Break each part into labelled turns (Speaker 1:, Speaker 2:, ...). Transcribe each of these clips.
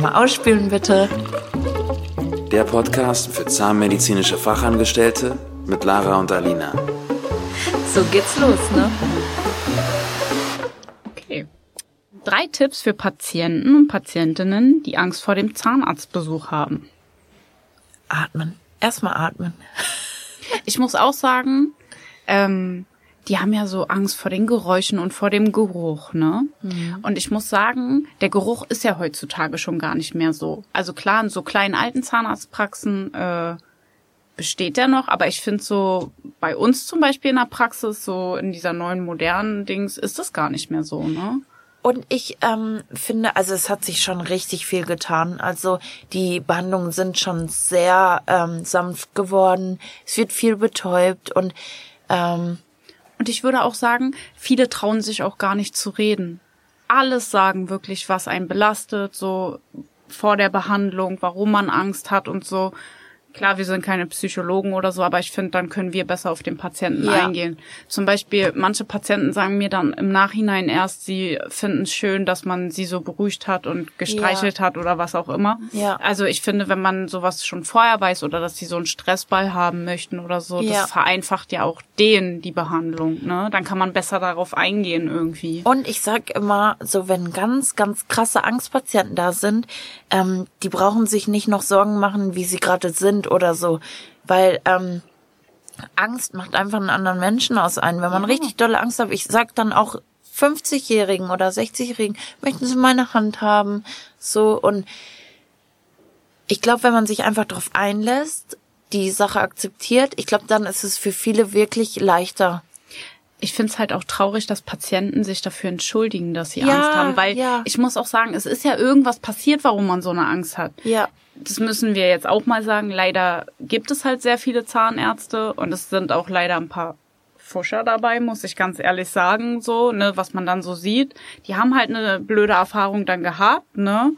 Speaker 1: einmal ausspülen, bitte.
Speaker 2: Der Podcast für zahnmedizinische Fachangestellte mit Lara und Alina.
Speaker 1: So geht's los, ne?
Speaker 3: Okay. Drei Tipps für Patienten und Patientinnen, die Angst vor dem Zahnarztbesuch haben.
Speaker 1: Atmen. Erstmal atmen.
Speaker 3: Ich muss auch sagen, ähm, die haben ja so Angst vor den Geräuschen und vor dem Geruch, ne? Mhm. Und ich muss sagen, der Geruch ist ja heutzutage schon gar nicht mehr so. Also klar, in so kleinen alten Zahnarztpraxen äh, besteht der noch, aber ich finde so bei uns zum Beispiel in der Praxis, so in dieser neuen modernen Dings, ist das gar nicht mehr so, ne?
Speaker 1: Und ich ähm, finde, also es hat sich schon richtig viel getan. Also die Behandlungen sind schon sehr ähm, sanft geworden. Es wird viel betäubt und ähm,
Speaker 3: und ich würde auch sagen, viele trauen sich auch gar nicht zu reden. Alles sagen wirklich, was einen belastet, so vor der Behandlung, warum man Angst hat und so. Klar, wir sind keine Psychologen oder so, aber ich finde, dann können wir besser auf den Patienten ja. eingehen. Zum Beispiel, manche Patienten sagen mir dann im Nachhinein erst, sie finden es schön, dass man sie so beruhigt hat und gestreichelt ja. hat oder was auch immer. Ja. Also ich finde, wenn man sowas schon vorher weiß oder dass sie so einen Stressball haben möchten oder so, ja. das vereinfacht ja auch denen die Behandlung. Ne? Dann kann man besser darauf eingehen irgendwie.
Speaker 1: Und ich sag immer, so wenn ganz, ganz krasse Angstpatienten da sind, ähm, die brauchen sich nicht noch Sorgen machen, wie sie gerade sind sind oder so. Weil ähm, Angst macht einfach einen anderen Menschen aus einem. Wenn man richtig dolle Angst hat, ich sag dann auch 50-Jährigen oder 60-Jährigen, möchten sie meine Hand haben? So und ich glaube, wenn man sich einfach darauf einlässt, die Sache akzeptiert, ich glaube, dann ist es für viele wirklich leichter.
Speaker 3: Ich finde es halt auch traurig, dass Patienten sich dafür entschuldigen, dass sie ja, Angst haben, weil ja. ich muss auch sagen, es ist ja irgendwas passiert, warum man so eine Angst hat.
Speaker 1: Ja
Speaker 3: das müssen wir jetzt auch mal sagen, leider gibt es halt sehr viele Zahnärzte und es sind auch leider ein paar Fuscher dabei, muss ich ganz ehrlich sagen, so, ne, was man dann so sieht. Die haben halt eine blöde Erfahrung dann gehabt, ne?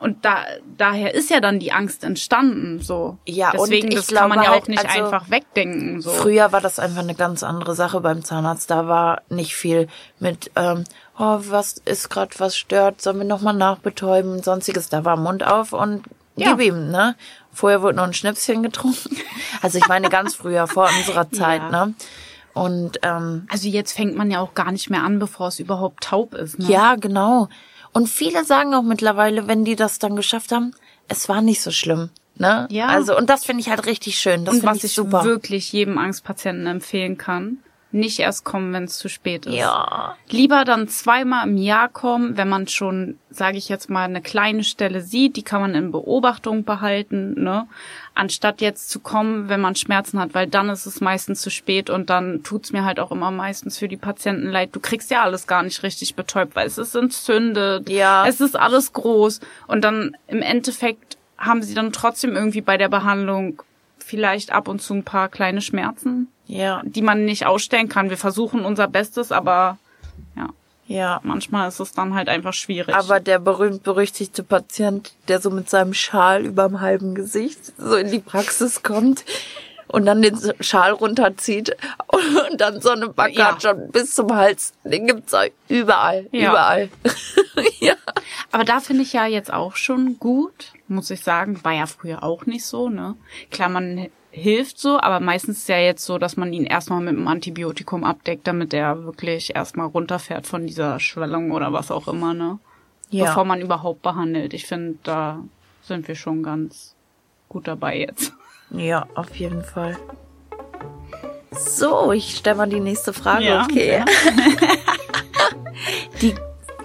Speaker 3: Und da, daher ist ja dann die Angst entstanden, so.
Speaker 1: Ja,
Speaker 3: Deswegen,
Speaker 1: und
Speaker 3: das
Speaker 1: glaube,
Speaker 3: kann man ja
Speaker 1: halt,
Speaker 3: auch nicht
Speaker 1: also,
Speaker 3: einfach wegdenken, so.
Speaker 1: Früher war das einfach eine ganz andere Sache beim Zahnarzt. Da war nicht viel mit, ähm, oh, was ist gerade, was stört, sollen wir nochmal nachbetäuben, sonstiges. Da war Mund auf und ja. Gib ihm, ne? Vorher wurde noch ein Schnäpschen getrunken. Also ich meine ganz früher, vor unserer Zeit, ja. ne? Und ähm,
Speaker 3: also jetzt fängt man ja auch gar nicht mehr an, bevor es überhaupt taub ist. Ne?
Speaker 1: Ja, genau. Und viele sagen auch mittlerweile, wenn die das dann geschafft haben, es war nicht so schlimm. Ne? Ja. Also und das finde ich halt richtig schön. Das
Speaker 3: und was
Speaker 1: ich,
Speaker 3: ich
Speaker 1: super.
Speaker 3: wirklich jedem Angstpatienten empfehlen kann, nicht erst kommen, wenn es zu spät ist.
Speaker 1: Ja.
Speaker 3: Lieber dann zweimal im Jahr kommen, wenn man schon, sage ich jetzt mal, eine kleine Stelle sieht, die kann man in Beobachtung behalten, ne? Anstatt jetzt zu kommen, wenn man Schmerzen hat, weil dann ist es meistens zu spät und dann tut's mir halt auch immer meistens für die Patienten leid. Du kriegst ja alles gar nicht richtig betäubt, weil es ist entzündet,
Speaker 1: ja.
Speaker 3: es ist alles groß und dann im Endeffekt haben sie dann trotzdem irgendwie bei der Behandlung vielleicht ab und zu ein paar kleine Schmerzen
Speaker 1: ja.
Speaker 3: die man nicht ausstellen kann. Wir versuchen unser Bestes, aber ja.
Speaker 1: Ja.
Speaker 3: Manchmal ist es dann halt einfach schwierig.
Speaker 1: Aber der berühmt-berüchtigte Patient, der so mit seinem Schal überm halben Gesicht so in die Praxis kommt und dann den Schal runterzieht und dann so eine Backe ja. hat schon bis zum Hals. Den gibt's überall, ja. überall.
Speaker 3: ja. Aber da finde ich ja jetzt auch schon gut, muss ich sagen. War ja früher auch nicht so, ne? Klar, man hilft so, aber meistens ist ja jetzt so, dass man ihn erstmal mit einem Antibiotikum abdeckt, damit er wirklich erstmal runterfährt von dieser Schwellung oder was auch immer, ne? Ja. Bevor man überhaupt behandelt. Ich finde, da sind wir schon ganz gut dabei jetzt.
Speaker 1: Ja, auf jeden Fall. So, ich stelle mal die nächste Frage,
Speaker 3: ja,
Speaker 1: okay. Ja. die,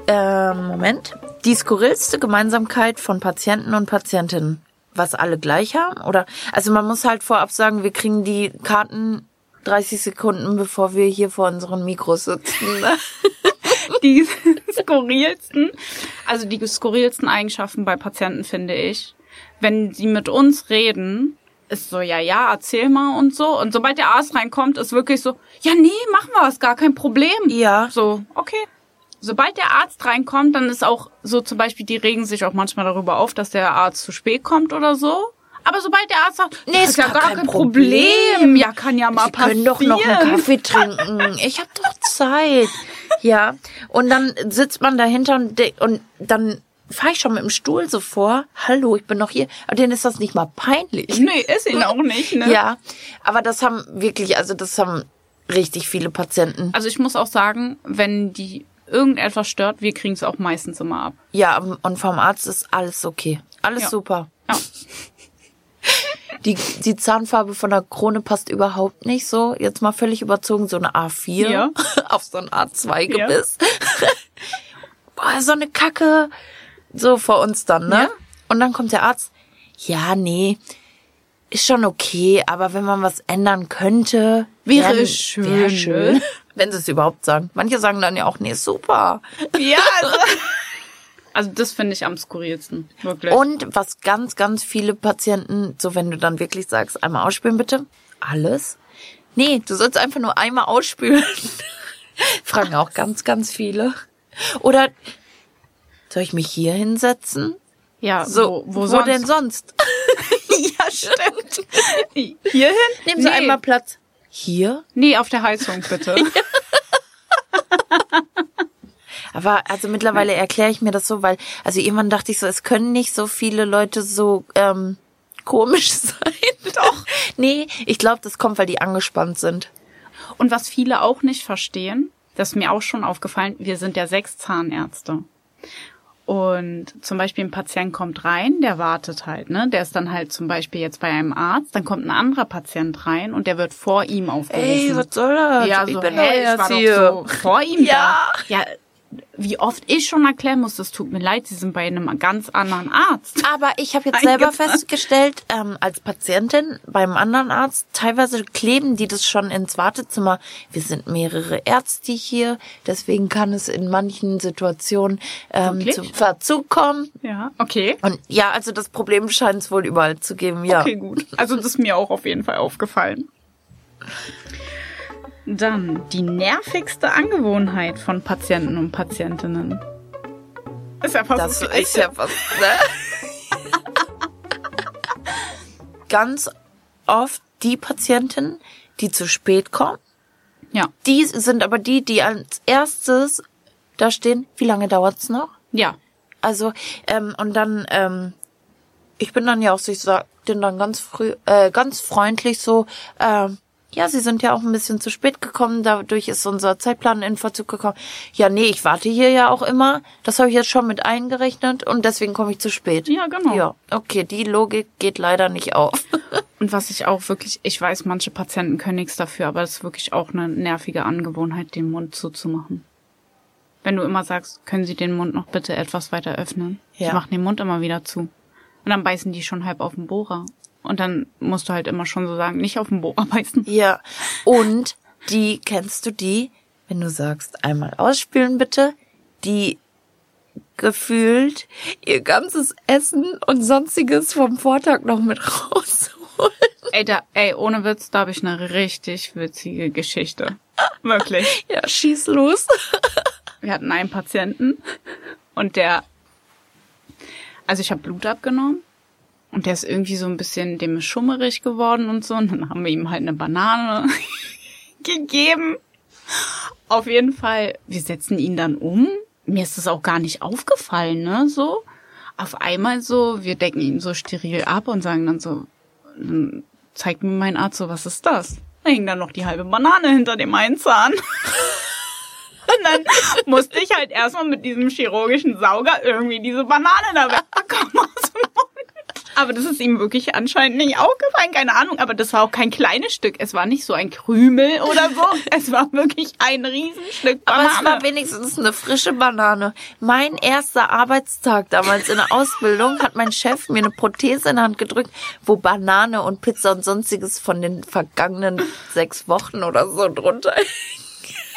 Speaker 1: äh, Moment. Die skurrilste Gemeinsamkeit von Patienten und Patientinnen was alle gleich haben? Oder also man muss halt vorab sagen, wir kriegen die Karten 30 Sekunden, bevor wir hier vor unseren Mikros sitzen.
Speaker 3: Die skurrilsten, also die skurrilsten Eigenschaften bei Patienten finde ich, wenn sie mit uns reden, ist so, ja, ja, erzähl mal und so. Und sobald der Arzt reinkommt, ist wirklich so, ja, nee, machen wir es, gar kein Problem.
Speaker 1: Ja.
Speaker 3: So, okay, sobald der Arzt reinkommt, dann ist auch so zum Beispiel, die regen sich auch manchmal darüber auf, dass der Arzt zu spät kommt oder so. Aber sobald der Arzt sagt, nee, ist ja gar, kein Problem. Problem. Ja, kann ja mal
Speaker 1: Sie
Speaker 3: passieren.
Speaker 1: können doch noch einen Kaffee trinken. Ich habe doch Zeit. Ja. Und dann sitzt man dahinter und, und dann fahre ich schon mit dem Stuhl so vor. Hallo, ich bin noch hier. Aber denen ist das nicht mal peinlich.
Speaker 3: Nee, ist ihn auch nicht, ne?
Speaker 1: Ja, aber das haben wirklich, also das haben richtig viele Patienten.
Speaker 3: Also ich muss auch sagen, wenn die irgendetwas stört, wir kriegen es auch meistens immer ab.
Speaker 1: Ja, und vom Arzt ist alles okay. Alles
Speaker 3: Ja.
Speaker 1: super.
Speaker 3: Ja.
Speaker 1: Die, die Zahnfarbe von der Krone passt überhaupt nicht so. Jetzt mal völlig überzogen, so eine A4
Speaker 3: Ja.
Speaker 1: auf so ein A2-Gebiss. Boah, so eine Kacke. So vor uns dann, ne?
Speaker 3: Ja.
Speaker 1: Und dann kommt der Arzt. Ja, nee, ist schon okay, aber wenn man was ändern könnte,
Speaker 3: Wäre es schön,
Speaker 1: Wäre schön. Wenn sie es überhaupt sagen. Manche sagen dann ja auch, nee, super.
Speaker 3: Ja, also. Also das finde ich am skurrilsten. Wirklich.
Speaker 1: Und was ganz, ganz viele Patienten, so wenn du dann wirklich sagst, einmal ausspülen bitte, alles. Nee, du sollst einfach nur einmal ausspülen. Fragen auch ganz, ganz viele. Oder soll ich mich hier hinsetzen?
Speaker 3: ja,
Speaker 1: So,
Speaker 3: wo, wo,
Speaker 1: wo
Speaker 3: sonst?
Speaker 1: denn sonst?
Speaker 3: Ja, stimmt. Hierhin?
Speaker 1: Nehmen Sie
Speaker 3: nee.
Speaker 1: einmal Platz. Hier?
Speaker 3: Nee, auf der Heizung bitte.
Speaker 1: Aber also mittlerweile erkläre ich mir das so, weil, also irgendwann dachte ich so, es können nicht so viele Leute so ähm, komisch sein. Doch. Nee, ich glaube, das kommt, weil die angespannt sind.
Speaker 3: Und was viele auch nicht verstehen, das ist mir auch schon aufgefallen, wir sind ja sechs Zahnärzte. Und zum Beispiel ein Patient kommt rein, der wartet halt, ne? Der ist dann halt zum Beispiel jetzt bei einem Arzt, dann kommt ein anderer Patient rein und der wird vor ihm aufgerufen.
Speaker 1: Ey, was soll das?
Speaker 3: ja,
Speaker 1: ich
Speaker 3: so,
Speaker 1: bin
Speaker 3: hä,
Speaker 1: doch
Speaker 3: ich war
Speaker 1: hier.
Speaker 3: so vor ihm
Speaker 1: Ja.
Speaker 3: da. Ja, wie oft ich schon erklären muss, es tut mir leid, Sie sind bei einem ganz anderen Arzt.
Speaker 1: Aber ich habe jetzt selber festgestellt, ähm, als Patientin beim anderen Arzt, teilweise kleben die das schon ins Wartezimmer. Wir sind mehrere Ärzte hier, deswegen kann es in manchen Situationen ähm,
Speaker 3: Wirklich?
Speaker 1: zu Verzug kommen.
Speaker 3: Ja, okay.
Speaker 1: Und ja, also das Problem scheint es wohl überall zu geben, ja.
Speaker 3: Okay, gut. Also das ist mir auch auf jeden Fall aufgefallen. Dann die nervigste Angewohnheit von Patienten und Patientinnen. Ist ja fast
Speaker 1: Das
Speaker 3: das
Speaker 1: ist ja was, ne? Ganz oft die Patienten, die zu spät kommen,
Speaker 3: ja.
Speaker 1: die sind aber die, die als erstes da stehen, wie lange dauert's noch?
Speaker 3: Ja.
Speaker 1: Also, ähm, und dann, ähm, ich bin dann ja auch so, ich sag den dann ganz früh, äh, ganz freundlich so, ähm, ja, Sie sind ja auch ein bisschen zu spät gekommen, dadurch ist unser Zeitplan in Verzug gekommen. Ja, nee, ich warte hier ja auch immer. Das habe ich jetzt schon mit eingerechnet und deswegen komme ich zu spät.
Speaker 3: Ja, genau.
Speaker 1: Ja, okay, die Logik geht leider nicht auf.
Speaker 3: Und was ich auch wirklich, ich weiß, manche Patienten können nichts dafür, aber das ist wirklich auch eine nervige Angewohnheit, den Mund zuzumachen. Wenn du immer sagst, können Sie den Mund noch bitte etwas weiter öffnen?
Speaker 1: Ja.
Speaker 3: Die machen den Mund immer wieder zu. Und dann beißen die schon halb auf den Bohrer. Und dann musst du halt immer schon so sagen, nicht auf den Bohrer beißen.
Speaker 1: Ja, und die, kennst du die, wenn du sagst, einmal ausspülen bitte, die gefühlt ihr ganzes Essen und sonstiges vom Vortag noch mit rausholen.
Speaker 3: Ey, da, ey, ohne Witz, da habe ich eine richtig witzige Geschichte. Wirklich.
Speaker 1: Ja, schieß los.
Speaker 3: Wir hatten einen Patienten und der, also ich habe Blut abgenommen und der ist irgendwie so ein bisschen, dem schummerig geworden und so und dann haben wir ihm halt eine Banane gegeben. Auf jeden Fall, wir setzen ihn dann um. Mir ist das auch gar nicht aufgefallen, ne, so. Auf einmal so, wir decken ihn so steril ab und sagen dann so, dann zeigt mir mein Arzt so, was ist das? Da hing dann noch die halbe Banane hinter dem einen Zahn. Und dann musste ich halt erstmal mit diesem chirurgischen Sauger irgendwie diese Banane da wegbekommen aus dem Mund. Aber das ist ihm wirklich anscheinend nicht aufgefallen, keine Ahnung. Aber das war auch kein kleines Stück. Es war nicht so ein Krümel oder so. Es war wirklich ein Riesenstück
Speaker 1: Aber
Speaker 3: Banane.
Speaker 1: es war wenigstens eine frische Banane. Mein erster Arbeitstag damals in der Ausbildung hat mein Chef mir eine Prothese in die Hand gedrückt, wo Banane und Pizza und sonstiges von den vergangenen sechs Wochen oder so drunter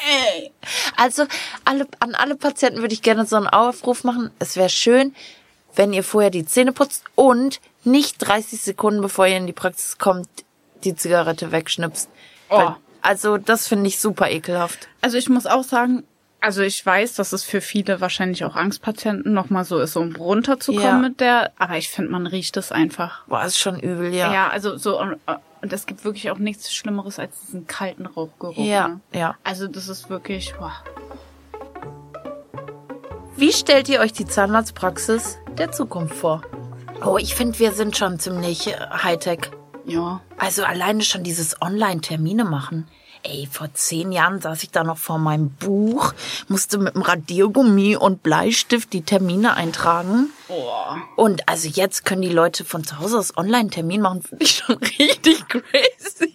Speaker 3: Ey.
Speaker 1: Also alle, an alle Patienten würde ich gerne so einen Aufruf machen. Es wäre schön, wenn ihr vorher die Zähne putzt und nicht 30 Sekunden bevor ihr in die Praxis kommt, die Zigarette wegschnipst.
Speaker 3: Oh.
Speaker 1: Weil, also das finde ich super ekelhaft.
Speaker 3: Also ich muss auch sagen, also ich weiß, dass es für viele wahrscheinlich auch Angstpatienten nochmal so ist, um runterzukommen
Speaker 1: Ja.
Speaker 3: mit der, aber ich finde, man riecht es einfach.
Speaker 1: Boah, ist schon übel, ja.
Speaker 3: Ja, also so, und, und es gibt wirklich auch nichts Schlimmeres als diesen kalten Rauchgeruch.
Speaker 1: Ja,
Speaker 3: ne?
Speaker 1: ja.
Speaker 3: Also das ist wirklich, boah.
Speaker 1: Wie stellt ihr euch die Zahnarztpraxis der Zukunft vor? Oh, ich finde, wir sind schon ziemlich äh, Hightech.
Speaker 3: Ja.
Speaker 1: Also alleine schon dieses Online-Termine machen. Ey, vor zehn Jahren saß ich da noch vor meinem Buch, musste mit dem Radiergummi und Bleistift die Termine eintragen.
Speaker 3: Oh.
Speaker 1: Und also jetzt können die Leute von zu Hause aus Online-Termin machen, finde ich schon richtig crazy.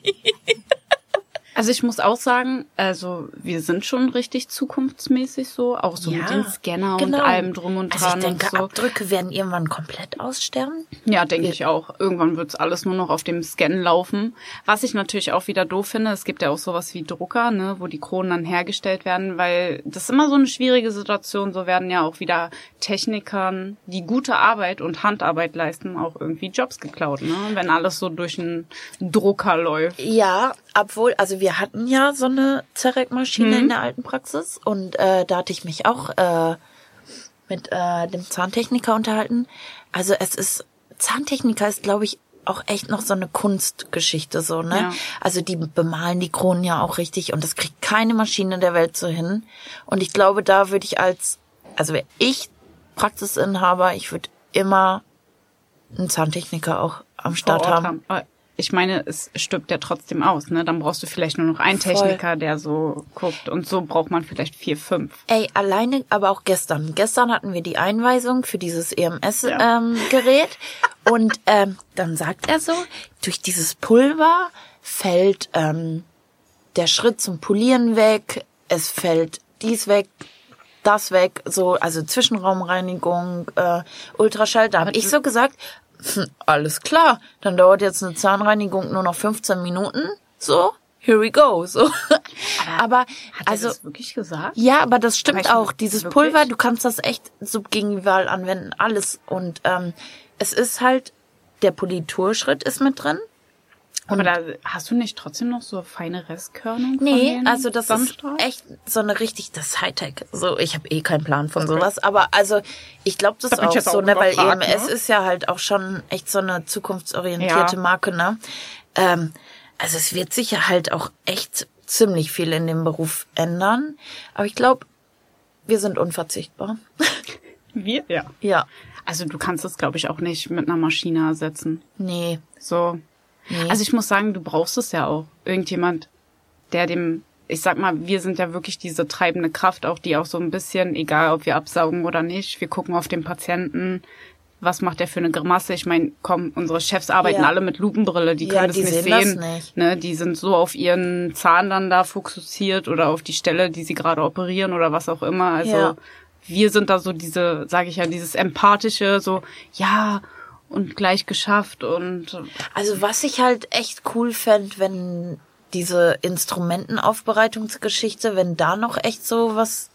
Speaker 3: Also ich muss auch sagen, also wir sind schon richtig zukunftsmäßig so, auch so mit dem Scanner und allem drum und dran.
Speaker 1: Also ich denke,
Speaker 3: so.
Speaker 1: Abdrücke werden irgendwann komplett aussterben.
Speaker 3: Ja, denke ich auch. Irgendwann wird's alles nur noch auf dem Scan laufen. Was ich natürlich auch wieder doof finde, es gibt ja auch sowas wie Drucker, ne, wo die Kronen dann hergestellt werden, weil das ist immer so eine schwierige Situation. So werden ja auch wieder Technikern, die gute Arbeit und Handarbeit leisten, auch irgendwie Jobs geklaut, ne? Wenn alles so durch einen Drucker läuft.
Speaker 1: Ja, obwohl, also wir hatten ja so eine Zerek-Maschine in der alten Praxis und äh, da hatte ich mich auch äh, mit äh, dem Zahntechniker unterhalten. Also es ist, Zahntechniker ist, glaube ich, auch echt noch so eine Kunstgeschichte, so, ne?
Speaker 3: Ja.
Speaker 1: Also die bemalen die Kronen ja auch richtig und das kriegt keine Maschine der Welt so hin. Und ich glaube, da würde ich als, also wäre ich Praxisinhaber, ich würde immer einen Zahntechniker auch am Start
Speaker 3: Ort
Speaker 1: haben.
Speaker 3: Aber Ich meine, es stirbt ja trotzdem aus, ne? Dann brauchst du vielleicht nur noch einen
Speaker 1: Voll.
Speaker 3: Techniker, der so guckt. Und so braucht man vielleicht vier, fünf.
Speaker 1: Ey, alleine, aber auch gestern. Gestern hatten wir die Einweisung für dieses
Speaker 3: Ja.
Speaker 1: EMS-Gerät. und ähm, dann sagt er so, durch dieses Pulver fällt ähm, der Schritt zum Polieren weg, es fällt dies weg, das weg, so, also Zwischenraumreinigung, äh, Ultraschall. Da habe ich so gesagt, alles klar, dann dauert jetzt eine Zahnreinigung nur noch 15 Minuten. So, here we go. So. Aber,
Speaker 3: Hat er
Speaker 1: also.
Speaker 3: das wirklich gesagt?
Speaker 1: Ja, aber das stimmt
Speaker 3: Aber
Speaker 1: auch. Dieses
Speaker 3: wirklich?
Speaker 1: Pulver, du kannst das echt subgingival anwenden, alles. Und ähm, es ist halt, der Politurschritt ist mit drin.
Speaker 3: Aber da hast du nicht trotzdem noch so feine Restkörnung?
Speaker 1: Nee, also das ist echt so eine richtig, das ist Hightech. So, ich habe eh keinen Plan von sowas, aber also ich glaube das
Speaker 3: Da bin
Speaker 1: auch so,
Speaker 3: auch
Speaker 1: ne, weil
Speaker 3: überfragt,
Speaker 1: EMS
Speaker 3: ne?
Speaker 1: ist ja halt auch schon echt so eine zukunftsorientierte
Speaker 3: Ja.
Speaker 1: Marke, ne? Ähm, also es wird sich ja halt auch echt ziemlich viel in dem Beruf ändern, aber ich glaube, wir sind unverzichtbar.
Speaker 3: Wir? Ja.
Speaker 1: ja,
Speaker 3: Also du kannst es, glaube ich, auch nicht mit einer Maschine ersetzen.
Speaker 1: nee,
Speaker 3: So.
Speaker 1: Nee.
Speaker 3: Also ich muss sagen, du brauchst es ja auch. Irgendjemand, der dem, ich sag mal, wir sind ja wirklich diese treibende Kraft, auch die auch so ein bisschen, egal ob wir absaugen oder nicht, wir gucken auf den Patienten, was macht der für eine Grimasse? Ich meine, komm, unsere Chefs arbeiten
Speaker 1: Ja.
Speaker 3: alle mit Lupenbrille, die
Speaker 1: Ja,
Speaker 3: können das
Speaker 1: die
Speaker 3: nicht
Speaker 1: sehen das nicht.
Speaker 3: Ne, die sind so auf ihren Zahn dann da fokussiert oder auf die Stelle, die sie gerade operieren oder was auch immer. Also
Speaker 1: Ja.
Speaker 3: wir sind da so diese, sage ich ja, dieses empathische, so ja und gleich geschafft und
Speaker 1: Also was ich halt echt cool fänd, wenn diese Instrumentenaufbereitungsgeschichte, wenn da noch echt so was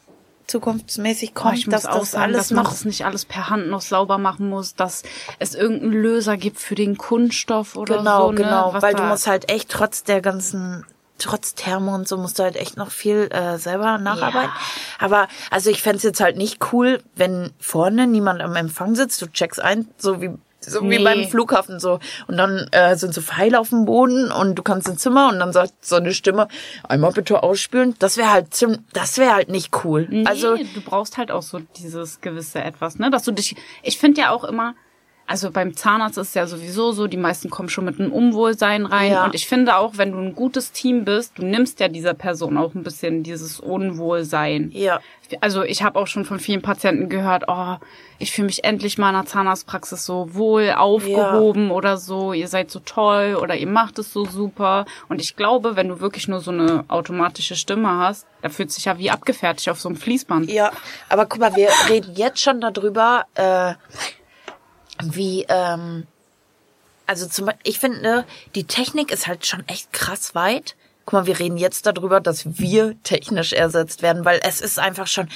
Speaker 1: zukunftsmäßig
Speaker 3: Oh,
Speaker 1: kommt,
Speaker 3: muss
Speaker 1: dass
Speaker 3: auch
Speaker 1: das
Speaker 3: sagen,
Speaker 1: alles
Speaker 3: dass man
Speaker 1: noch
Speaker 3: das nicht alles per Hand noch sauber machen muss, dass es irgendeinen Löser gibt für den Kunststoff oder
Speaker 1: genau,
Speaker 3: so. Ne?
Speaker 1: genau,
Speaker 3: was
Speaker 1: weil du musst halt echt trotz der ganzen trotz Thermo und so musst du halt echt noch viel äh, selber nacharbeiten. Aber also ich fänd's jetzt halt nicht cool, wenn vorne niemand am Empfang sitzt, du checkst ein, so wie so wie
Speaker 3: Nee.
Speaker 1: beim Flughafen so und dann äh, sind so Pfeile auf dem Boden und du kannst ins Zimmer und dann sagt so eine Stimme einmal bitte ausspülen. Das wäre halt ziemlich, das wäre halt nicht cool.
Speaker 3: Nee,
Speaker 1: Also
Speaker 3: du brauchst halt auch so dieses gewisse etwas, ne? Dass du dich. Ich finde ja auch immer, also beim Zahnarzt ist es ja sowieso so, die meisten kommen schon mit einem Unwohlsein rein.
Speaker 1: Ja.
Speaker 3: Und ich finde auch, wenn du ein gutes Team bist, du nimmst ja dieser Person auch ein bisschen dieses Unwohlsein.
Speaker 1: ja.
Speaker 3: Also ich habe auch schon von vielen Patienten gehört, oh, ich fühle mich endlich mal in der Zahnarztpraxis so wohl aufgehoben oder so, ihr seid so toll oder ihr macht es so super. Und ich glaube, wenn du wirklich nur so eine automatische Stimme hast, da fühlt sich ja wie abgefertigt auf so einem Fließband.
Speaker 1: Ja, aber guck mal, wir reden jetzt schon darüber, äh, wie, ähm, also zum Beispiel, ich finde, die Technik ist halt schon echt krass weit. Guck mal, wir reden jetzt darüber, dass wir technisch ersetzt werden, weil es ist einfach schon,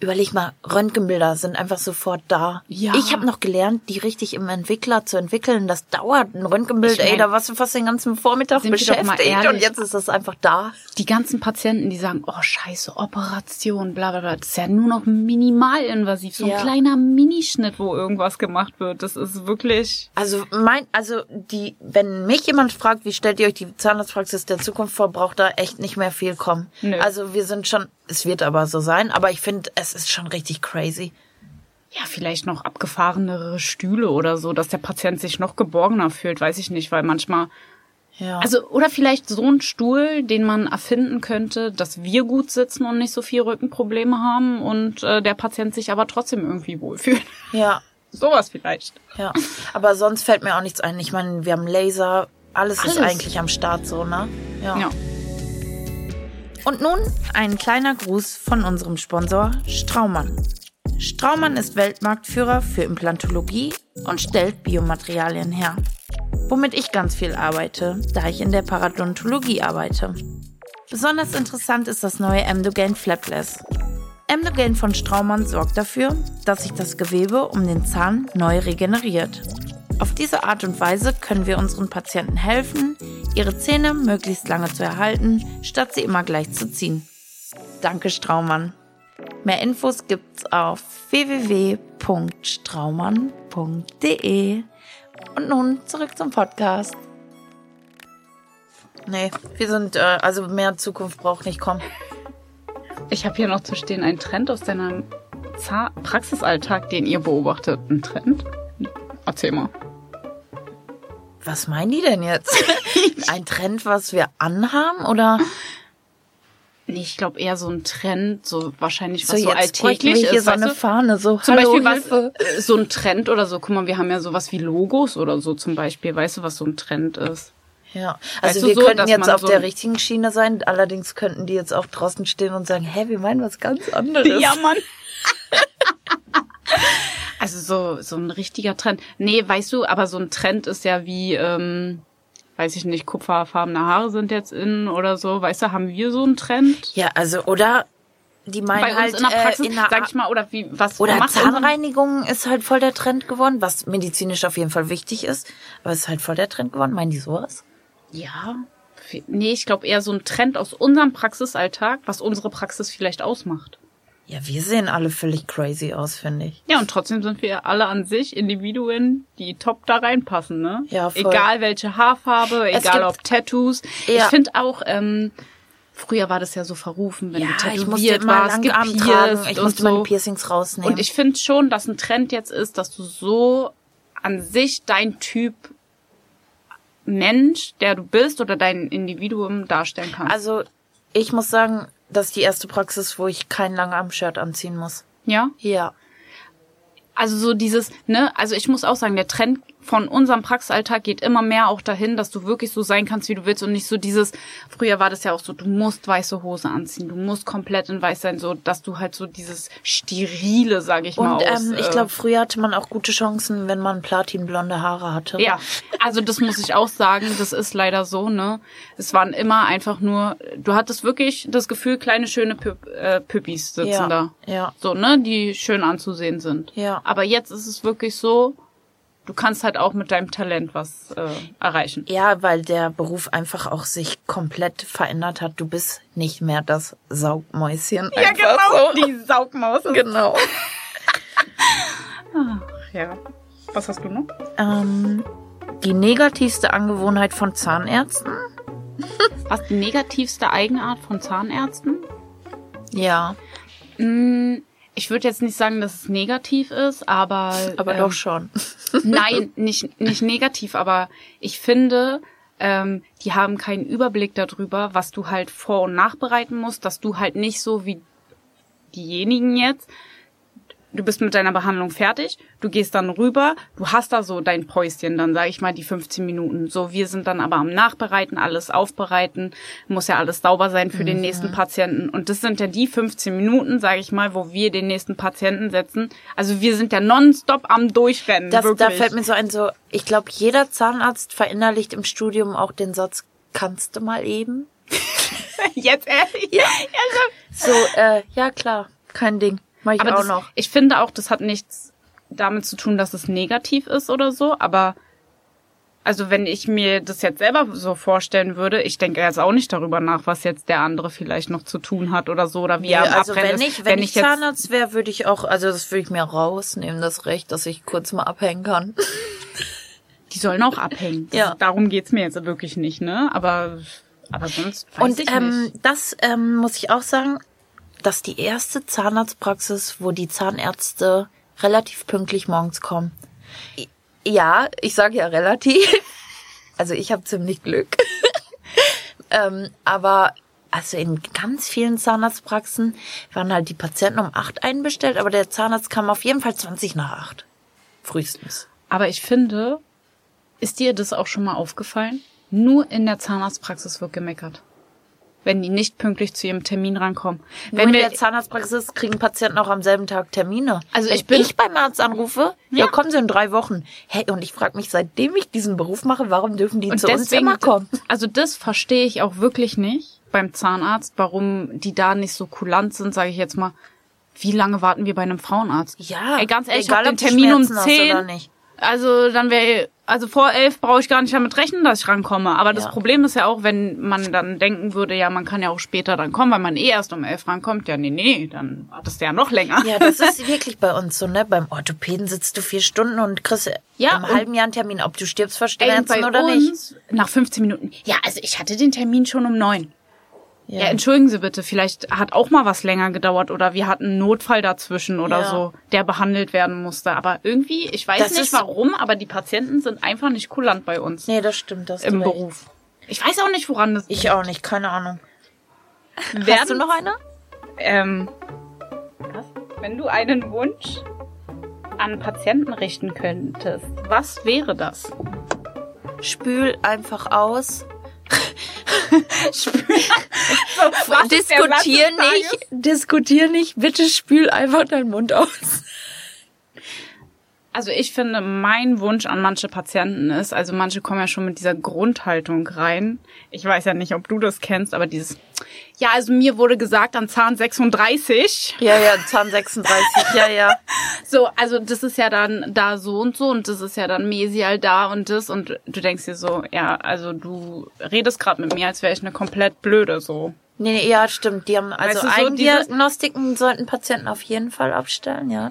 Speaker 1: überleg mal, Röntgenbilder sind einfach sofort da.
Speaker 3: Ja.
Speaker 1: Ich habe noch gelernt, die richtig im Entwickler zu entwickeln. Das dauert ein Röntgenbild,
Speaker 3: Ich mein,
Speaker 1: ey, da warst du fast den ganzen Vormittag beschäftigt und jetzt ist das einfach da.
Speaker 3: Die ganzen Patienten, die sagen, oh scheiße, Operation, bla bla bla, das ist ja nur noch minimalinvasiv, so ein
Speaker 1: Ja.
Speaker 3: kleiner Minischnitt, wo irgendwas gemacht wird. Das ist wirklich...
Speaker 1: Also mein, also die, wenn mich jemand fragt, wie stellt ihr euch die Zahnarztpraxis der Zukunft vor, braucht da echt nicht mehr viel kommen.
Speaker 3: Nö.
Speaker 1: Also wir sind schon es wird aber so sein. Aber ich finde, es ist schon richtig crazy.
Speaker 3: Ja, vielleicht noch abgefahrenere Stühle oder so, dass der Patient sich noch geborgener fühlt, weiß ich nicht, weil manchmal
Speaker 1: Ja.
Speaker 3: Also, oder vielleicht so ein Stuhl, den man erfinden könnte, dass wir gut sitzen und nicht so viel Rückenprobleme haben und äh, der Patient sich aber trotzdem irgendwie wohlfühlt.
Speaker 1: ja,
Speaker 3: Sowas vielleicht.
Speaker 1: ja. Aber sonst fällt mir auch nichts ein. Ich meine, wir haben Laser. Alles, ist
Speaker 3: Alles.
Speaker 1: eigentlich am Start so, ne?
Speaker 3: Ja.
Speaker 1: Und nun ein kleiner Gruß von unserem Sponsor Straumann. Straumann ist Weltmarktführer für Implantologie und stellt Biomaterialien her. Womit ich ganz viel arbeite, da ich in der Parodontologie arbeite. Besonders interessant ist das neue Emdogain Flapless. Emdogain von Straumann sorgt dafür, dass sich das Gewebe um den Zahn neu regeneriert. Auf diese Art und Weise können wir unseren Patienten helfen, ihre Zähne möglichst lange zu erhalten, statt sie immer gleich zu ziehen. Danke Straumann. Mehr Infos gibt's auf www.straumann.de. Und nun zurück zum Podcast. Nee, wir sind, äh, also mehr Zukunft braucht nicht kommen.
Speaker 3: Ich habe hier noch zu stehen ein Trend aus deinem Praxisalltag, den ihr beobachtet. Ein Trend? Erzähl mal.
Speaker 1: Was meinen die denn jetzt? Ein Trend, was wir anhaben oder
Speaker 3: Nee, ich glaube eher so ein Trend, so wahrscheinlich
Speaker 1: so
Speaker 3: was so,
Speaker 1: bräuchten
Speaker 3: alltäglich
Speaker 1: hier
Speaker 3: ist.
Speaker 1: so
Speaker 3: weißt
Speaker 1: eine? Fahne, so
Speaker 3: Zum
Speaker 1: Hallo,
Speaker 3: Beispiel was,
Speaker 1: Hilfe.
Speaker 3: äh, so ein Trend oder so. Guck mal, wir haben ja sowas wie Logos oder so zum Beispiel. Weißt du, was so ein Trend ist?
Speaker 1: Ja,
Speaker 3: Weißt
Speaker 1: also
Speaker 3: du
Speaker 1: wir
Speaker 3: so,
Speaker 1: könnten jetzt auf
Speaker 3: so
Speaker 1: der richtigen Schiene sein, allerdings könnten die jetzt auch draußen stehen und sagen, hä, wir meinen was ganz anderes.
Speaker 3: Mann. also so, so ein richtiger Trend. Nee, weißt du, aber so ein Trend ist ja wie, ähm, weiß ich nicht, kupferfarbene Haare sind jetzt in oder so. Weißt du, haben wir so einen Trend?
Speaker 1: Ja, also oder die meinen
Speaker 3: Bei uns
Speaker 1: halt
Speaker 3: in der Praxis,
Speaker 1: äh, in der
Speaker 3: sag ich mal, oder wie, was
Speaker 1: oder Zahnreinigung ist halt voll der Trend geworden, was medizinisch auf jeden Fall wichtig ist, aber es ist halt voll der Trend geworden. Meinen die sowas?
Speaker 3: Ja. Nee, ich glaube eher so ein Trend aus unserem Praxisalltag, was unsere Praxis vielleicht ausmacht.
Speaker 1: Ja, wir sehen alle völlig crazy aus, finde ich.
Speaker 3: Ja, und trotzdem sind wir alle an sich Individuen, die top da reinpassen, ne?
Speaker 1: Ja, voll.
Speaker 3: Egal welche Haarfarbe,
Speaker 1: Es
Speaker 3: egal ob Tattoos.
Speaker 1: Ja.
Speaker 3: Ich finde auch, ähm, früher war das ja so verrufen, wenn
Speaker 1: Ja,
Speaker 3: du tätowiert warst, gepierst
Speaker 1: tragen, ich musste
Speaker 3: so.
Speaker 1: meine Piercings rausnehmen.
Speaker 3: Und ich finde schon, dass ein Trend jetzt ist, dass du so an sich dein Typ Mensch, der du bist oder dein Individuum darstellen kannst.
Speaker 1: also ich muss sagen, das ist die erste Praxis, wo ich kein Langarm-Shirt anziehen muss.
Speaker 3: ja?
Speaker 1: Ja.
Speaker 3: Also so dieses, ne, also ich muss auch sagen, der Trend von unserem Praxisalltag geht immer mehr auch dahin, dass du wirklich so sein kannst, wie du willst und nicht so dieses, früher war das ja auch so, du musst weiße Hose anziehen, du musst komplett in weiß sein, so, dass du halt so dieses Sterile, sage ich mal,
Speaker 1: Und ähm, ich
Speaker 3: äh,
Speaker 1: glaube, früher hatte man auch gute Chancen, wenn man platinblonde Haare hatte.
Speaker 3: Ja, also das muss ich auch sagen, das ist leider so, ne? Es waren immer einfach nur, du hattest wirklich das Gefühl, kleine schöne Püpp, äh, Püppis sitzen
Speaker 1: Ja,
Speaker 3: da.
Speaker 1: ja.
Speaker 3: So, ne, die schön anzusehen sind.
Speaker 1: Ja.
Speaker 3: Aber jetzt ist es wirklich so, du kannst halt auch mit deinem Talent was äh, erreichen.
Speaker 1: Ja, weil der Beruf einfach auch sich komplett verändert hat. Du bist nicht mehr das Saugmäuschen. einfach So.
Speaker 3: Die Saugmaus.
Speaker 1: Genau.
Speaker 3: Ja. Was hast du noch?
Speaker 1: Ähm, die negativste Angewohnheit von Zahnärzten?
Speaker 3: Was die negativste Eigenart von Zahnärzten?
Speaker 1: Ja,
Speaker 3: Mm, Ich würde jetzt nicht sagen, dass es negativ ist, aber
Speaker 1: aber
Speaker 3: ähm,
Speaker 1: doch schon.
Speaker 3: Nein, nicht, nicht negativ, aber ich finde, ähm, die haben keinen Überblick darüber, was du halt vor- und nachbereiten musst, dass du halt nicht so wie diejenigen jetzt, du bist mit deiner Behandlung fertig, du gehst dann rüber, du hast da so dein Päuschen, dann sage ich mal die 15 Minuten. So, wir sind dann aber am Nachbereiten, alles aufbereiten, muss ja alles sauber sein für den nächsten Patienten. Und das sind ja die 15 Minuten, sage ich mal, wo wir den nächsten Patienten setzen. Also wir sind ja nonstop am Durchrennen.
Speaker 1: Das,
Speaker 3: wirklich.
Speaker 1: da fällt mir so ein, so, ich glaube, jeder Zahnarzt verinnerlicht im Studium auch den Satz, kannst du mal eben?
Speaker 3: Jetzt ehrlich? Ja.
Speaker 1: So, äh, ja klar, kein Ding. Mach ich
Speaker 3: aber
Speaker 1: auch
Speaker 3: das,
Speaker 1: noch.
Speaker 3: ich finde auch, das hat nichts damit zu tun, dass es negativ ist oder so, aber also wenn ich mir das jetzt selber so vorstellen würde, ich denke jetzt auch nicht darüber nach, was jetzt der andere vielleicht noch zu tun hat oder so oder wie er am
Speaker 1: also
Speaker 3: Abbrennen
Speaker 1: wenn ich, wenn, ich,
Speaker 3: jetzt
Speaker 1: Zahnarzt wäre, würde ich auch, also das würde ich mir rausnehmen, das Recht, dass ich kurz mal abhängen kann.
Speaker 3: die sollen auch abhängen. Das,
Speaker 1: Ja.
Speaker 3: Darum geht's mir jetzt wirklich nicht, ne? Aber aber sonst weiß
Speaker 1: Und
Speaker 3: ich
Speaker 1: ähm,
Speaker 3: nicht.
Speaker 1: das ähm, muss ich auch sagen, das ist die erste Zahnarztpraxis, wo die Zahnärzte relativ pünktlich morgens kommen. Ja, ich sage ja relativ. Also ich habe ziemlich Glück. ähm, aber also in ganz vielen Zahnarztpraxen waren halt die Patienten um acht einbestellt, aber der Zahnarzt kam auf jeden Fall 20 nach acht. Frühestens.
Speaker 3: Aber ich finde, ist dir das auch schon mal aufgefallen? Nur in der Zahnarztpraxis wird gemeckert. Wenn die nicht pünktlich zu ihrem Termin rankommen.
Speaker 1: Wenn
Speaker 3: Wenn
Speaker 1: in
Speaker 3: wir,
Speaker 1: der Zahnarztpraxis kriegen Patienten auch am selben Tag Termine.
Speaker 3: Also
Speaker 1: Wenn
Speaker 3: ich bin-
Speaker 1: ich beim Arzt anrufe, ja,
Speaker 3: Ja.
Speaker 1: kommen sie in drei Wochen. Hey, und ich frage mich, seitdem ich diesen Beruf mache, warum dürfen die
Speaker 3: und
Speaker 1: zu uns
Speaker 3: deswegen,
Speaker 1: immer kommen?
Speaker 3: also das verstehe ich auch wirklich nicht beim Zahnarzt, warum die da nicht so kulant sind, sage ich jetzt mal. Wie lange warten wir bei einem Frauenarzt?
Speaker 1: Ja,
Speaker 3: Ey, ganz ehrlich, ich
Speaker 1: egal,
Speaker 3: hab den Termin um
Speaker 1: Schmerzen hast oder
Speaker 3: 10.
Speaker 1: nicht.
Speaker 3: Also dann wäre, also vor elf brauche ich gar nicht damit rechnen, dass ich rankomme. Aber das
Speaker 1: Ja.
Speaker 3: Problem ist ja auch, wenn man dann denken würde, ja, man kann ja auch später dann kommen, weil man eh erst um elf rankommt. Ja, nee, nee, dann wartest du ja noch länger.
Speaker 1: Ja, das ist wirklich bei uns so, ne? Beim Orthopäden sitzt du vier Stunden und kriegst
Speaker 3: Ja,
Speaker 1: im halben Jahr einen Termin, ob du stirbst vor Schmerzen oder
Speaker 3: uns,
Speaker 1: nicht.
Speaker 3: nach 15 Minuten. Ja, also ich hatte den Termin schon um neun. Ja.
Speaker 1: Ja.
Speaker 3: entschuldigen Sie bitte, vielleicht hat auch mal was länger gedauert oder wir hatten einen Notfall dazwischen oder
Speaker 1: Ja.
Speaker 3: so, der behandelt werden musste. Aber irgendwie, ich weiß
Speaker 1: Das
Speaker 3: nicht warum, aber die Patienten sind einfach nicht kulant bei uns
Speaker 1: Nee, das stimmt, das
Speaker 3: im
Speaker 1: recht.
Speaker 3: Beruf. Ich weiß auch nicht, woran das
Speaker 1: Ich auch nicht, keine Ahnung.
Speaker 3: Werden,
Speaker 1: Hast du noch eine?
Speaker 3: Ähm, was? Wenn du einen Wunsch an Patienten richten könntest, was wäre das?
Speaker 1: Spül einfach aus.
Speaker 3: Satz
Speaker 1: Diskutier nicht, diskutier nicht, bitte spül einfach deinen Mund aus.
Speaker 3: Also ich finde, mein Wunsch an manche Patienten ist, also manche kommen ja schon mit dieser Grundhaltung rein. Ich weiß ja nicht, ob du das kennst, aber dieses, ja, also mir wurde gesagt an Zahn 36.
Speaker 1: Ja, ja, Zahn 36, ja, ja.
Speaker 3: So, also das ist ja dann da so und so und das ist ja dann mesial da und das und du denkst dir so, ja, also du redest gerade mit mir, als wäre ich eine komplett blöde so.
Speaker 1: Nee, nee, ja, stimmt. Die haben, also
Speaker 3: Weißt du, so
Speaker 1: Eigendiagnostiken sollten Patienten auf jeden Fall abstellen, ja.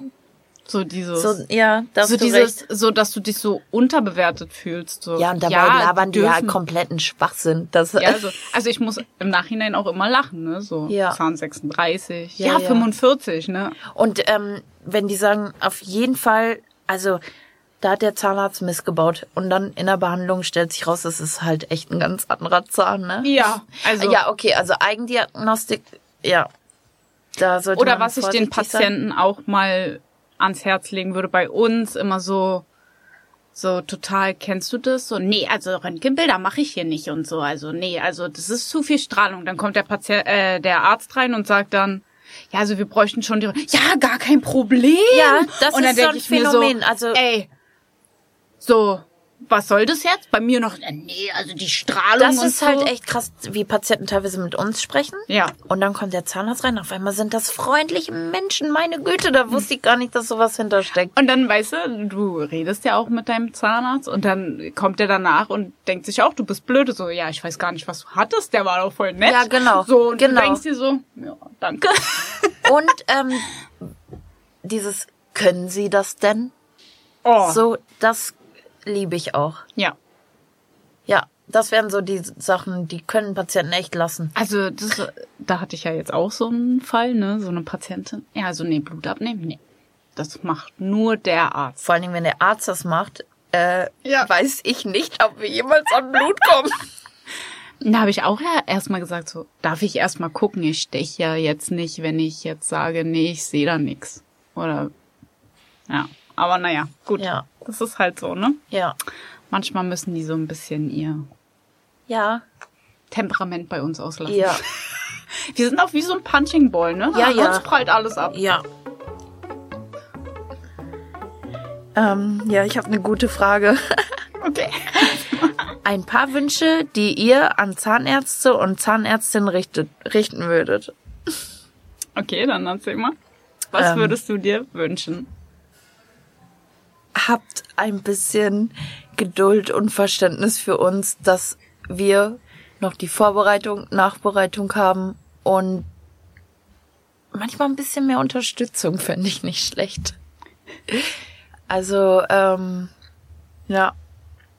Speaker 3: So dieses
Speaker 1: So, ja, da hast
Speaker 3: so dieses,
Speaker 1: recht.
Speaker 3: so dass du dich so unterbewertet fühlst. So.
Speaker 1: Ja, und dabei labern die ja kompletten Schwachsinn. Das,
Speaker 3: Ja, also, also ich muss im Nachhinein auch immer lachen, ne? So
Speaker 1: Ja.
Speaker 3: Zahn 36,
Speaker 1: Ja,
Speaker 3: ja,
Speaker 1: ja.
Speaker 3: 45, ne?
Speaker 1: Und ähm, wenn die sagen, auf jeden Fall, also da hat der Zahnarzt missgebaut und dann in der Behandlung stellt sich raus, das ist halt echt ein ganz anderer Zahn, ne?
Speaker 3: Ja, also
Speaker 1: Ja, okay, also Eigendiagnostik, ja. Da sollte
Speaker 3: oder was ich den
Speaker 1: vorsichtig sein.
Speaker 3: Patienten auch mal ans Herz legen würde bei uns immer so so total kennst du das? So nee also Röntgenbilder mache ich hier nicht und so. Also nee also das ist zu viel Strahlung. Dann kommt der Patient äh, der Arzt rein und sagt dann ja also wir bräuchten schon die ja gar kein Problem.
Speaker 1: Ja, das
Speaker 3: und dann
Speaker 1: ist so
Speaker 3: denk
Speaker 1: ein
Speaker 3: ich mir
Speaker 1: Phänomen,
Speaker 3: so,
Speaker 1: also-
Speaker 3: ey so was soll das jetzt bei mir noch äh, nee also die Strahlung
Speaker 1: Das
Speaker 3: und
Speaker 1: ist
Speaker 3: so.
Speaker 1: halt echt krass, wie Patienten teilweise mit uns sprechen.
Speaker 3: ja
Speaker 1: Und dann kommt der Zahnarzt rein. Auf einmal sind das freundliche Menschen. Meine Güte, da wusste ich gar nicht, dass sowas hintersteckt.
Speaker 3: Und dann, weißt du, du redest ja auch mit deinem Zahnarzt und dann kommt der danach und denkt sich auch, du bist blöde. So, ja, ich weiß gar nicht, was du hattest, der war doch voll nett.
Speaker 1: Ja, genau,
Speaker 3: So, und
Speaker 1: genau.
Speaker 3: du denkst dir so, ja, danke.
Speaker 1: Und ähm, dieses, können Sie das denn?
Speaker 3: Oh.
Speaker 1: So, das liebe ich auch.
Speaker 3: Ja.
Speaker 1: Ja, das wären so die Sachen, die können Patienten echt lassen.
Speaker 3: Also, das, da hatte ich ja jetzt auch so einen Fall, ne, so eine Patientin. Ja, also, nee, Blut abnehmen, nee. Das macht nur der Arzt.
Speaker 1: Vor allen Dingen, wenn der Arzt das macht, äh,
Speaker 3: Ja.
Speaker 1: weiß ich nicht, ob wir jemals an Blut kommen.
Speaker 3: Da habe ich auch ja erstmal gesagt, so, darf ich erstmal gucken, ich stech ja jetzt nicht, wenn ich jetzt sage, nee, ich sehe da nix. Oder, ja. Aber naja, gut.
Speaker 1: Ja.
Speaker 3: Das ist halt so, ne?
Speaker 1: Ja.
Speaker 3: Manchmal müssen die so ein bisschen ihr
Speaker 1: Ja.
Speaker 3: Temperament bei uns auslassen.
Speaker 1: Ja.
Speaker 3: Wir sind auch wie so ein Punching Ball, ne?
Speaker 1: Ja,
Speaker 3: An
Speaker 1: ja.
Speaker 3: Uns prallt alles ab.
Speaker 1: Ja. Ähm, ja, ich habe eine gute Frage.
Speaker 3: Okay.
Speaker 1: Ein paar Wünsche, die ihr an Zahnärzte und Zahnärztinnen richtet, richten würdet.
Speaker 3: Okay, dann erzähl mal. Was
Speaker 1: Ähm.
Speaker 3: würdest du dir wünschen?
Speaker 1: Habt ein bisschen Geduld und Verständnis für uns, dass wir noch die Vorbereitung, Nachbereitung haben und manchmal ein bisschen mehr Unterstützung fände ich nicht schlecht. Also, ähm, ja,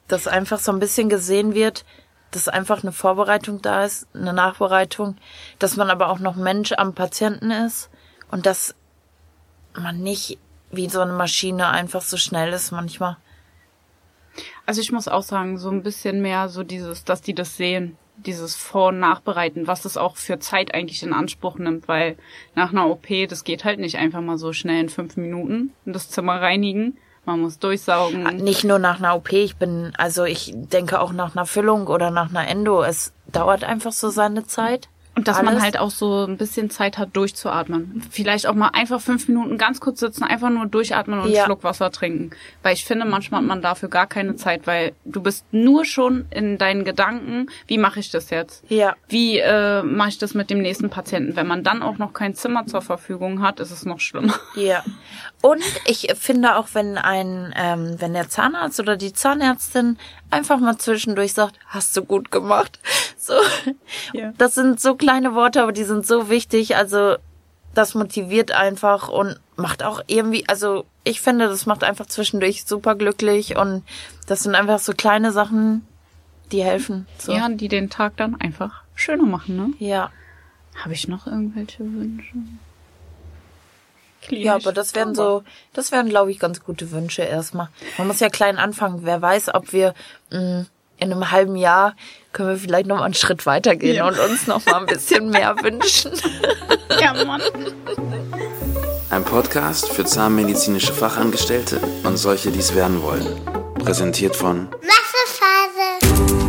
Speaker 1: dass einfach so ein bisschen gesehen wird, dass einfach eine Vorbereitung da ist, eine Nachbereitung, dass man aber auch noch Mensch am Patienten ist und dass man nicht wie so eine Maschine einfach so schnell ist manchmal.
Speaker 3: Also ich muss auch sagen, so ein bisschen mehr so dieses, dass die das sehen, dieses Vor- und Nachbereiten, was es auch für Zeit eigentlich in Anspruch nimmt, weil nach einer OP, das geht halt nicht einfach mal so schnell in fünf Minuten und das Zimmer reinigen. Man muss durchsaugen.
Speaker 1: Nicht nur nach einer OP, ich bin, also ich denke auch nach einer Füllung oder nach einer Endo. Es dauert einfach so seine Zeit.
Speaker 3: Und dass man
Speaker 1: Alles.
Speaker 3: halt auch so ein bisschen Zeit hat, durchzuatmen. Vielleicht auch mal einfach fünf Minuten ganz kurz sitzen, einfach nur durchatmen und
Speaker 1: Ja.
Speaker 3: einen Schluck Wasser trinken. Weil ich finde, manchmal hat man dafür gar keine Zeit, weil du bist nur schon in deinen Gedanken, wie mache ich das jetzt?
Speaker 1: Ja.
Speaker 3: Wie äh, mache ich das mit dem nächsten Patienten? Wenn man dann auch noch kein Zimmer zur Verfügung hat, ist es noch schlimmer.
Speaker 1: Ja. Und ich finde auch, wenn ein, ähm, wenn der Zahnarzt oder die Zahnärztin einfach mal zwischendurch sagt, hast du gut gemacht. So.
Speaker 3: Ja.
Speaker 1: Das sind so kleine Worte, aber die sind so wichtig. Also, das motiviert einfach und macht auch irgendwie, also, ich finde, das macht einfach zwischendurch super glücklich und das sind einfach so kleine Sachen, die helfen. So.
Speaker 3: Ja, die den Tag dann einfach schöner machen, ne?
Speaker 1: Ja.
Speaker 3: Habe ich noch irgendwelche Wünsche?
Speaker 1: Ja, aber das wären so, das wären, glaube ich, ganz gute Wünsche erstmal. Man muss ja klein anfangen. Wer weiß, ob wir mh, in einem halben Jahr können wir vielleicht noch mal einen Schritt weitergehen
Speaker 3: Ja.
Speaker 1: und uns noch mal ein bisschen mehr wünschen.
Speaker 3: Ja, Mann.
Speaker 2: Ein Podcast für zahnmedizinische Fachangestellte und solche, die es werden wollen. Präsentiert von
Speaker 4: Wasserphase.